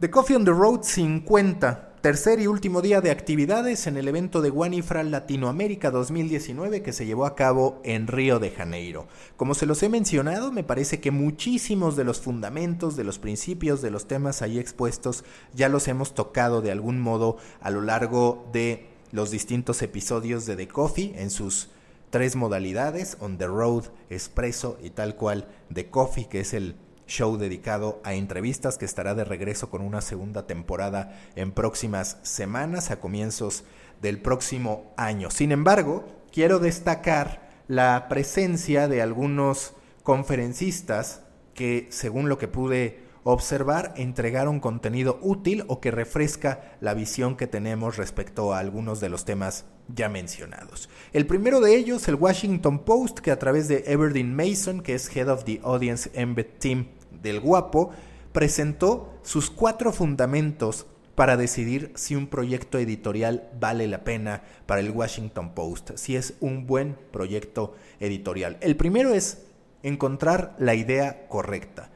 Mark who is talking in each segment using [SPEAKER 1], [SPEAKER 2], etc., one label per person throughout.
[SPEAKER 1] The Coffee on the Road 50, tercer y último día de actividades en el evento de Guanifra Latinoamérica 2019 que se llevó a cabo en Río de Janeiro. Como se los he mencionado, me parece que muchísimos de los fundamentos, de los principios, de los temas ahí expuestos ya los hemos tocado de algún modo a lo largo de los distintos episodios de The Coffee en sus tres modalidades, on the road, expreso y tal cual The Coffee, que es el show dedicado a entrevistas que estará de regreso con una segunda temporada en próximas semanas a comienzos del próximo año. Sin embargo, quiero destacar la presencia de algunos conferencistas que, según lo que pude observar, entregaron contenido útil o que refresca la visión que tenemos respecto a algunos de los temas ya mencionados. El primero de ellos, el Washington Post, que a través de Everdeen Mason, que es Head of the Audience Embed Team del Guapo, presentó sus cuatro fundamentos para decidir si un proyecto editorial vale la pena para el Washington Post, si es un buen proyecto editorial. El primero es encontrar la idea correcta,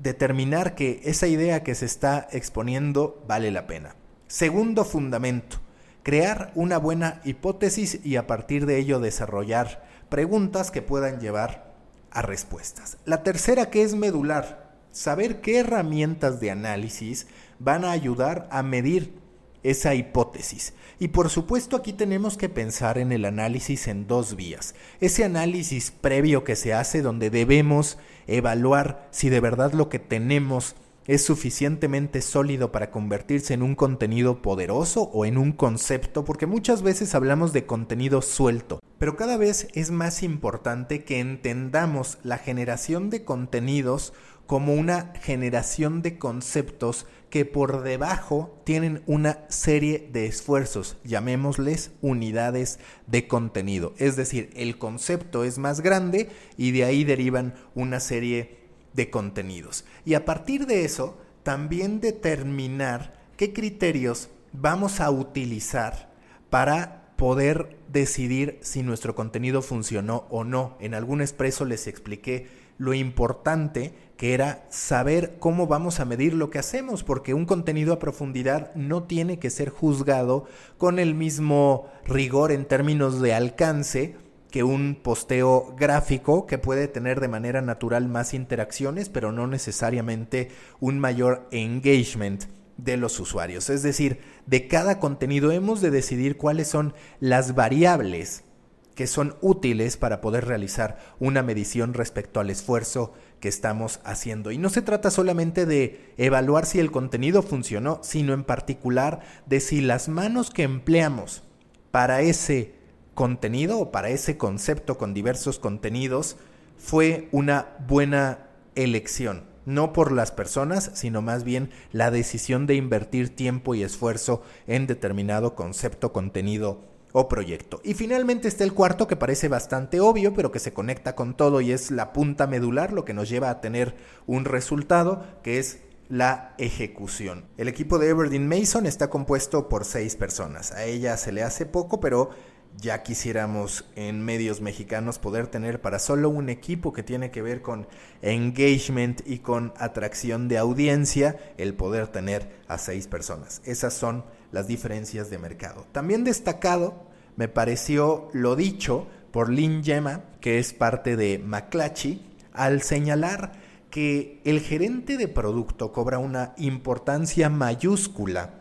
[SPEAKER 1] determinar que esa idea que se está exponiendo vale la pena. Segundo fundamento, crear una buena hipótesis y a partir de ello desarrollar preguntas que puedan llevar a respuestas. La tercera que es medular, saber qué herramientas de análisis van a ayudar a medir esa hipótesis. Y por supuesto aquí tenemos que pensar en el análisis en dos vías. Ese análisis previo que se hace donde debemos evaluar si de verdad lo que tenemos es suficientemente sólido para convertirse en un contenido poderoso o en un concepto, porque muchas veces hablamos de contenido suelto, pero cada vez es más importante que entendamos la generación de contenidos como una generación de conceptos que por debajo tienen una serie de esfuerzos, llamémosles unidades de contenido. Es decir, el concepto es más grande y de ahí derivan una serie de contenidos. Y a partir de eso, también determinar qué criterios vamos a utilizar para poder decidir si nuestro contenido funcionó o no. En algún expreso les expliqué lo importante que era saber cómo vamos a medir lo que hacemos, porque un contenido a profundidad no tiene que ser juzgado con el mismo rigor en términos de alcance que un posteo gráfico que puede tener de manera natural más interacciones, pero no necesariamente un mayor engagement de los usuarios. Es decir, de cada contenido hemos de decidir cuáles son las variables que son útiles para poder realizar una medición respecto al esfuerzo que estamos haciendo. Y no se trata solamente de evaluar si el contenido funcionó, sino en particular de si las manos que empleamos para ese contenido o para ese concepto con diversos contenidos fue una buena elección. No por las personas, sino más bien la decisión de invertir tiempo y esfuerzo en determinado concepto, contenido o proyecto. Y finalmente está el cuarto que parece bastante obvio, pero que se conecta con todo y es la punta medular, lo que nos lleva a tener un resultado, que es la ejecución. El equipo de Everdeen Mason está compuesto por seis personas. A ella se le hace poco, pero ya quisiéramos en medios mexicanos poder tener para solo un equipo que tiene que ver con engagement y con atracción de audiencia, el poder tener a seis personas. Esas son las diferencias de mercado. También destacado me pareció lo dicho por Lynn Yema, que es parte de McClatchy, al señalar que el gerente de producto cobra una importancia mayúscula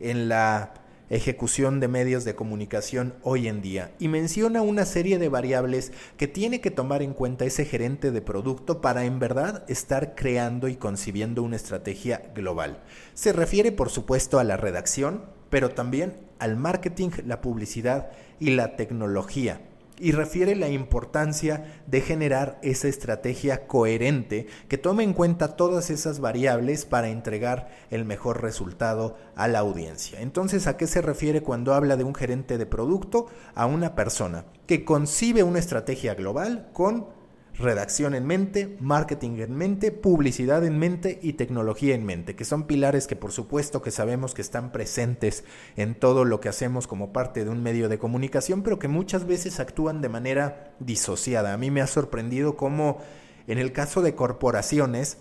[SPEAKER 1] en la ejecución de medios de comunicación hoy en día y menciona una serie de variables que tiene que tomar en cuenta ese gerente de producto para en verdad estar creando y concibiendo una estrategia global. Se refiere por supuesto a la redacción, pero también al marketing, la publicidad y la tecnología y refiere la importancia de generar esa estrategia coherente que tome en cuenta todas esas variables para entregar el mejor resultado a la audiencia. Entonces, ¿a qué se refiere cuando habla de un gerente de producto? A una persona que concibe una estrategia global con redacción en mente, marketing en mente, publicidad en mente y tecnología en mente, que son pilares que por supuesto que sabemos que están presentes en todo lo que hacemos como parte de un medio de comunicación, pero que muchas veces actúan de manera disociada. A mí me ha sorprendido cómo en el caso de corporaciones,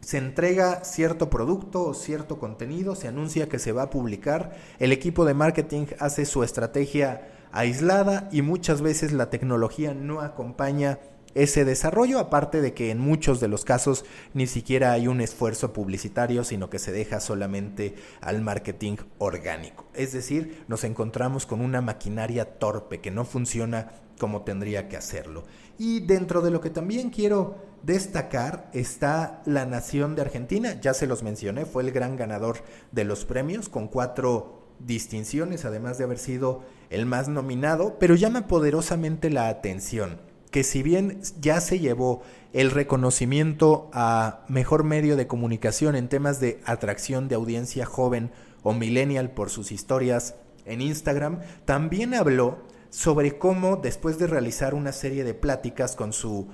[SPEAKER 1] se entrega cierto producto o cierto contenido, se anuncia que se va a publicar, el equipo de marketing hace su estrategia aislada y muchas veces la tecnología no acompaña ese desarrollo, aparte de que en muchos de los casos ni siquiera hay un esfuerzo publicitario, sino que se deja solamente al marketing orgánico. Es decir, nos encontramos con una maquinaria torpe que no funciona como tendría que hacerlo. Y dentro de lo que también quiero destacar está la nación de Argentina, ya se los mencioné, fue el gran ganador de los premios con cuatro distinciones, además de haber sido el más nominado, pero llama poderosamente la atención que si bien ya se llevó el reconocimiento a mejor medio de comunicación en temas de atracción de audiencia joven o millennial por sus historias en Instagram, también habló sobre cómo después de realizar una serie de pláticas con su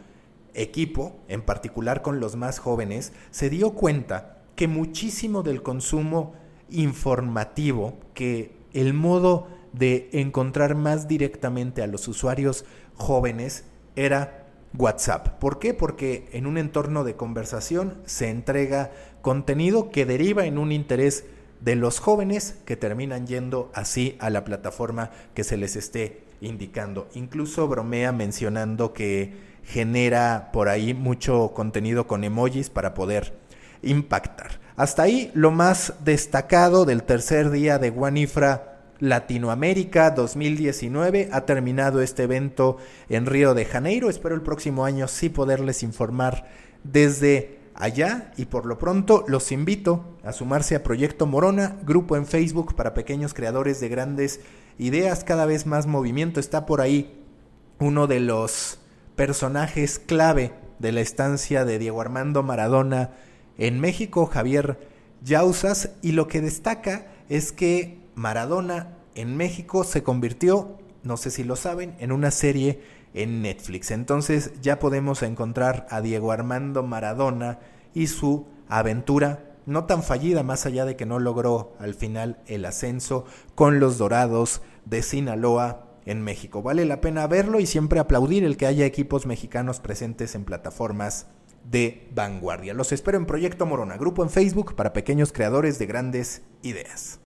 [SPEAKER 1] equipo, en particular con los más jóvenes, se dio cuenta que muchísimo del consumo informativo, que el modo de encontrar más directamente a los usuarios jóvenes era WhatsApp. ¿Por qué? Porque en un entorno de conversación se entrega contenido que deriva en un interés de los jóvenes que terminan yendo así a la plataforma que se les esté indicando. Incluso bromea mencionando que genera por ahí mucho contenido con emojis para poder impactar. Hasta ahí lo más destacado del tercer día de Guanifra Latinoamérica 2019. Ha terminado este evento en Río de Janeiro. Espero el próximo año sí poderles informar desde allá y por lo pronto los invito a sumarse a Proyecto Morona, grupo en Facebook para pequeños creadores de grandes ideas, cada vez más movimiento. Está por ahí uno de los personajes clave de la estancia de Diego Armando Maradona en México, Javier Yausas, y lo que destaca es que Maradona en México se convirtió, no sé si lo saben, en una serie en Netflix. Entonces ya podemos encontrar a Diego Armando Maradona y su aventura no tan fallida más allá de que no logró al final el ascenso con los Dorados de Sinaloa en México. Vale la pena verlo y siempre aplaudir el que haya equipos mexicanos presentes en plataformas de vanguardia. Los espero en Proyecto Morona, grupo en Facebook para pequeños creadores de grandes ideas.